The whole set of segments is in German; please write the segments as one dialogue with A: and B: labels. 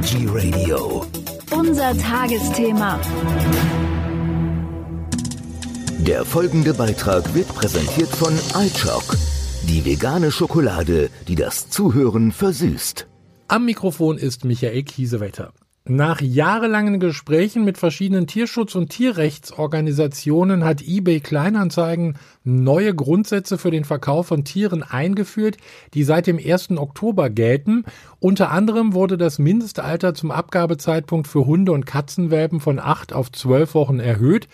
A: Energy Radio.
B: Unser Tagesthema.
A: Der folgende Beitrag wird präsentiert von iChock, die vegane Schokolade, die das Zuhören versüßt.
C: Am Mikrofon ist Michael Kiesewetter. Nach jahrelangen Gesprächen mit verschiedenen Tierschutz- und Tierrechtsorganisationen hat eBay Kleinanzeigen neue Grundsätze für den Verkauf von Tieren eingeführt, die seit dem 1. Oktober gelten. Unter anderem wurde das Mindestalter zum Abgabezeitpunkt für Hunde- und Katzenwelpen von acht auf zwölf Wochen erhöht.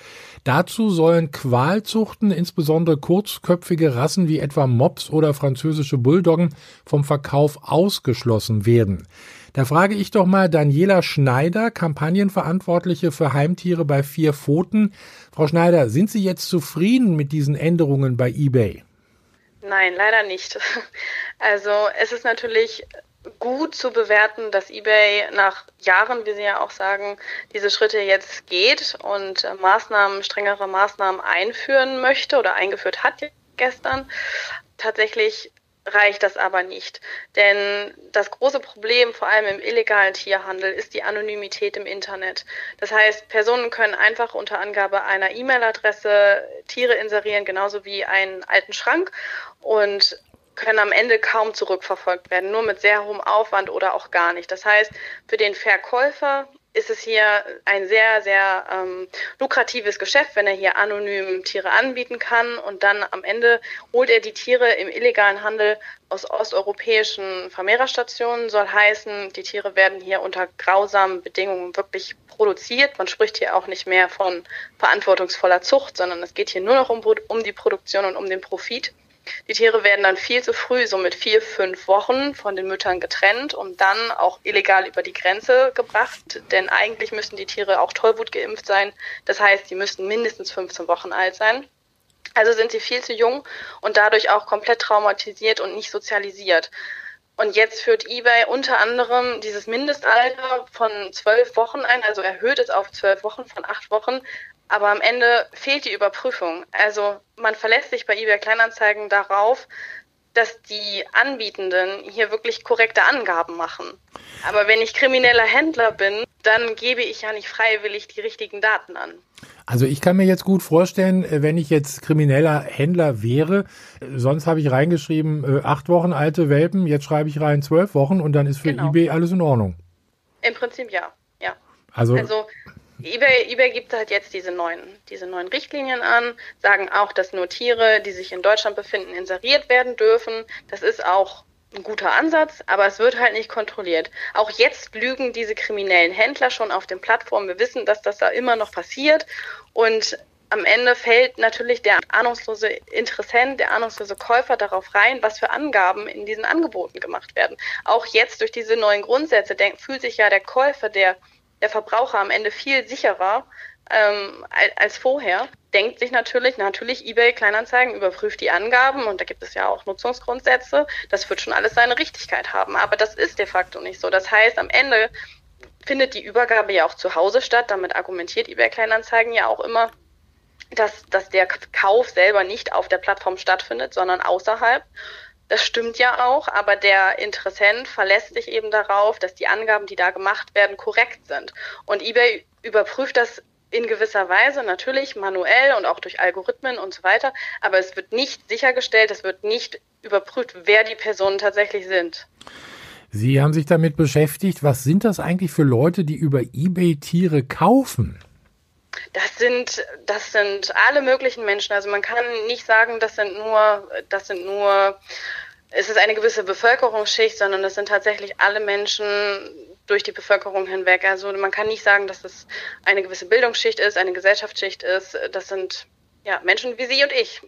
C: Dazu sollen Qualzuchten, insbesondere kurzköpfige Rassen wie etwa Mops oder französische Bulldoggen, vom Verkauf ausgeschlossen werden. Da frage ich doch mal Daniela Schneider, Kampagnenverantwortliche für Heimtiere bei Vier Pfoten. Frau Schneider, sind Sie jetzt zufrieden mit diesen Änderungen bei eBay?
D: Nein, leider nicht. Also es ist natürlich gut zu bewerten, dass eBay nach Jahren, wie Sie ja auch sagen, diese Schritte jetzt geht und äh, Maßnahmen, strengere Maßnahmen einführen möchte oder eingeführt hat gestern. Tatsächlich reicht das aber nicht. Denn das große Problem, vor allem im illegalen Tierhandel, ist die Anonymität im Internet. Das heißt, Personen können einfach unter Angabe einer E-Mail-Adresse Tiere inserieren, genauso wie einen alten Schrank und können am Ende kaum zurückverfolgt werden, nur mit sehr hohem Aufwand oder auch gar nicht. Das heißt, für den Verkäufer ist es hier ein sehr, sehr ähm, lukratives Geschäft, wenn er hier anonym Tiere anbieten kann und dann am Ende holt er die Tiere im illegalen Handel aus osteuropäischen Vermehrerstationen. Soll heißen, die Tiere werden hier unter grausamen Bedingungen wirklich produziert. Man spricht hier auch nicht mehr von verantwortungsvoller Zucht, sondern es geht hier nur noch um, um die Produktion und um den Profit. Die Tiere werden dann viel zu früh, so mit vier, fünf Wochen von den Müttern getrennt und dann auch illegal über die Grenze gebracht. Denn eigentlich müssten die Tiere auch Tollwut geimpft sein. Das heißt, sie müssten mindestens 15 Wochen alt sein. Also sind sie viel zu jung und dadurch auch komplett traumatisiert und nicht sozialisiert. Und jetzt führt eBay unter anderem dieses Mindestalter von zwölf Wochen ein, also erhöht es auf zwölf Wochen von acht Wochen, aber am Ende fehlt die Überprüfung. Also man verlässt sich bei eBay Kleinanzeigen darauf, dass die Anbietenden hier wirklich korrekte Angaben machen. Aber wenn ich krimineller Händler bin, dann gebe ich ja nicht freiwillig die richtigen Daten an.
C: Also ich kann mir jetzt gut vorstellen, äh, wenn ich jetzt krimineller Händler wäre, äh, sonst habe ich reingeschrieben, äh, acht Wochen alte Welpen, jetzt schreibe ich rein zwölf Wochen und dann ist für genau. eBay alles in Ordnung.
D: Im Prinzip ja, ja.
C: Also, also
D: eBay, eBay gibt halt jetzt diese neuen, diese neuen Richtlinien an, sagen auch, dass nur Tiere, die sich in Deutschland befinden, inseriert werden dürfen. Das ist auch ein guter Ansatz, aber es wird halt nicht kontrolliert. Auch jetzt lügen diese kriminellen Händler schon auf den Plattformen. Wir wissen, dass das da immer noch passiert und am Ende fällt natürlich der ahnungslose Interessent, der ahnungslose Käufer darauf rein, was für Angaben in diesen Angeboten gemacht werden. Auch jetzt durch diese neuen Grundsätze fühlt sich ja der Käufer, der der Verbraucher am Ende viel sicherer ähm, als vorher. Denkt sich natürlich, natürlich eBay Kleinanzeigen überprüft die Angaben und da gibt es ja auch Nutzungsgrundsätze. Das wird schon alles seine Richtigkeit haben. Aber das ist de facto nicht so. Das heißt, am Ende findet die Übergabe ja auch zu Hause statt. Damit argumentiert eBay Kleinanzeigen ja auch immer, dass, dass der Kauf selber nicht auf der Plattform stattfindet, sondern außerhalb. Das stimmt ja auch, aber der Interessent verlässt sich eben darauf, dass die Angaben, die da gemacht werden, korrekt sind. Und eBay überprüft das in gewisser Weise natürlich manuell und auch durch Algorithmen und so weiter, aber es wird nicht sichergestellt, es wird nicht überprüft, wer die Personen tatsächlich sind.
C: Sie haben sich damit beschäftigt, was sind das eigentlich für Leute, die über eBay Tiere kaufen?
D: Das sind, das sind alle möglichen Menschen. Also man kann nicht sagen, das sind nur, das sind nur, es ist eine gewisse Bevölkerungsschicht, sondern das sind tatsächlich alle Menschen durch die Bevölkerung hinweg. Also man kann nicht sagen, dass es eine gewisse Bildungsschicht ist, eine Gesellschaftsschicht ist. Das sind ja Menschen wie Sie und ich.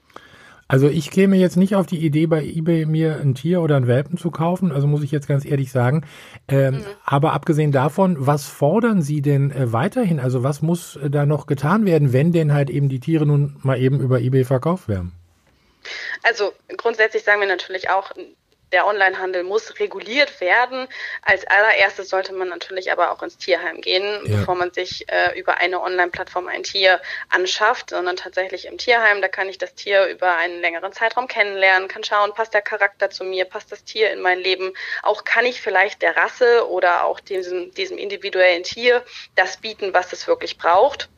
C: Also ich käme jetzt nicht auf die Idee, bei eBay mir ein Tier oder ein Welpen zu kaufen, also muss ich jetzt ganz ehrlich sagen. Ähm, mhm. Aber abgesehen davon, was fordern Sie denn äh, weiterhin? Also was muss äh, da noch getan werden, wenn denn halt eben die Tiere nun mal eben über eBay verkauft werden?
D: Also grundsätzlich sagen wir natürlich auch, der Onlinehandel muss reguliert werden. Als allererstes sollte man natürlich aber auch ins Tierheim gehen, ja. bevor man sich äh, über eine Online-Plattform ein Tier anschafft, sondern tatsächlich im Tierheim. Da kann ich das Tier über einen längeren Zeitraum kennenlernen, kann schauen, passt der Charakter zu mir, passt das Tier in mein Leben. Auch kann ich vielleicht der Rasse oder auch diesem, diesem individuellen Tier das bieten, was es wirklich braucht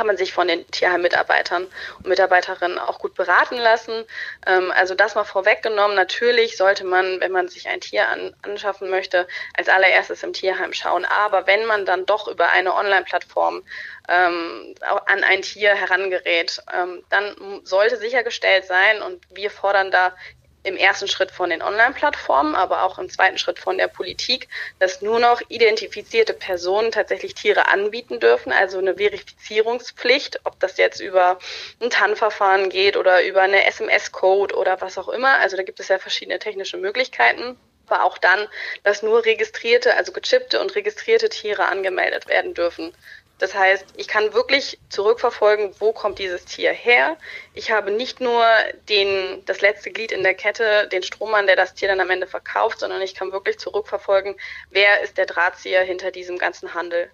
D: kann man sich von den Tierheim-Mitarbeitern und Mitarbeiterinnen auch gut beraten lassen. Ähm, also das mal vorweggenommen. Natürlich sollte man, wenn man sich ein Tier an, anschaffen möchte, als allererstes im Tierheim schauen. Aber wenn man dann doch über eine Online-Plattform ähm, an ein Tier herangerät, ähm, dann sollte sichergestellt sein, und wir fordern da im ersten Schritt von den Online-Plattformen, aber auch im zweiten Schritt von der Politik, dass nur noch identifizierte Personen tatsächlich Tiere anbieten dürfen, also eine Verifizierungspflicht, ob das jetzt über ein TAN-Verfahren geht oder über eine SMS-Code oder was auch immer. Also da gibt es ja verschiedene technische Möglichkeiten. Aber auch dann, dass nur registrierte, also gechippte und registrierte Tiere angemeldet werden dürfen. Das heißt, ich kann wirklich zurückverfolgen, wo kommt dieses Tier her. Ich habe nicht nur den, das letzte Glied in der Kette, den Strohmann, der das Tier dann am Ende verkauft, sondern ich kann wirklich zurückverfolgen, wer ist der Drahtzieher hinter diesem ganzen Handel.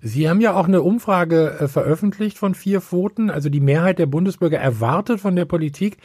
C: Sie haben ja auch eine Umfrage äh, veröffentlicht von vier Pfoten. Also die Mehrheit der Bundesbürger erwartet von der Politik,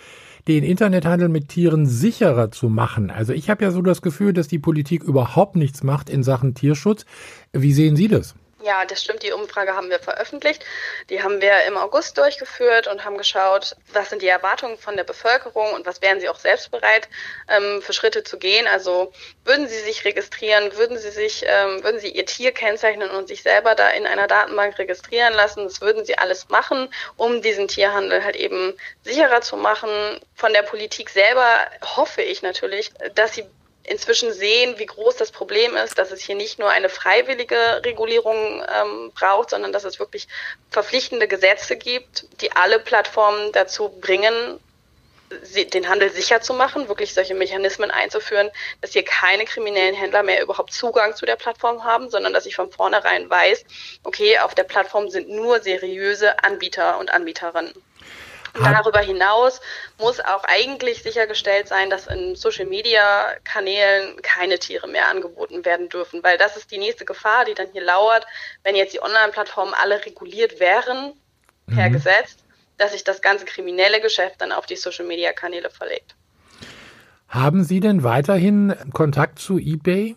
C: den Internethandel mit Tieren sicherer zu machen. Also ich habe ja so das Gefühl, dass die Politik überhaupt nichts macht in Sachen Tierschutz. Wie sehen Sie das?
D: Ja, das stimmt. Die Umfrage haben wir veröffentlicht. Die haben wir im August durchgeführt und haben geschaut, was sind die Erwartungen von der Bevölkerung und was wären sie auch selbst bereit ähm, für Schritte zu gehen. Also würden sie sich registrieren, würden sie sich, ähm, würden sie ihr Tier kennzeichnen und sich selber da in einer Datenbank registrieren lassen. Das würden sie alles machen, um diesen Tierhandel halt eben sicherer zu machen. Von der Politik selber hoffe ich natürlich, dass sie inzwischen sehen, wie groß das Problem ist, dass es hier nicht nur eine freiwillige Regulierung ähm, braucht, sondern dass es wirklich verpflichtende Gesetze gibt, die alle Plattformen dazu bringen, den Handel sicher zu machen, wirklich solche Mechanismen einzuführen, dass hier keine kriminellen Händler mehr überhaupt Zugang zu der Plattform haben, sondern dass ich von vornherein weiß, okay, auf der Plattform sind nur seriöse Anbieter und Anbieterinnen. Darüber hinaus muss auch eigentlich sichergestellt sein, dass in Social-Media-Kanälen keine Tiere mehr angeboten werden dürfen, weil das ist die nächste Gefahr, die dann hier lauert, wenn jetzt die Online-Plattformen alle reguliert wären per mhm. Gesetz, dass sich das ganze kriminelle Geschäft dann auf die Social-Media-Kanäle verlegt.
C: Haben Sie denn weiterhin Kontakt zu eBay?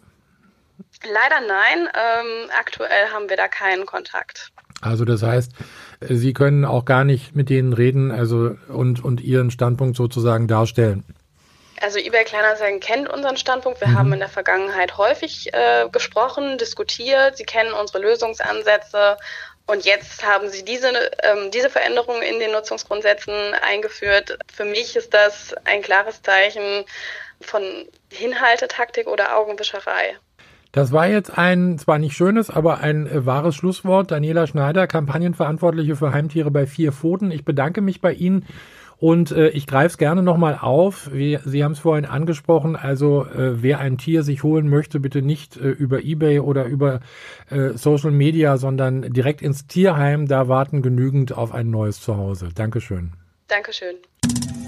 D: Leider nein. Ähm, aktuell haben wir da keinen Kontakt.
C: Also das heißt, Sie können auch gar nicht mit denen reden, also und, und Ihren Standpunkt sozusagen darstellen.
D: Also eBay Kleinanzeigen kennt unseren Standpunkt. Wir mhm. haben in der Vergangenheit häufig äh, gesprochen, diskutiert. Sie kennen unsere Lösungsansätze. Und jetzt haben sie diese, ähm, diese Veränderungen in den Nutzungsgrundsätzen eingeführt. Für mich ist das ein klares Zeichen von Hinhaltetaktik oder Augenwischerei.
C: Das war jetzt ein zwar nicht schönes, aber ein äh, wahres Schlusswort. Daniela Schneider, Kampagnenverantwortliche für Heimtiere bei Vier Pfoten. Ich bedanke mich bei Ihnen und äh, ich greife es gerne nochmal auf. Wie, Sie haben es vorhin angesprochen, also äh, wer ein Tier sich holen möchte, bitte nicht äh, über Ebay oder über äh, Social Media, sondern direkt ins Tierheim. Da warten genügend auf ein neues Zuhause. Dankeschön.
D: Dankeschön.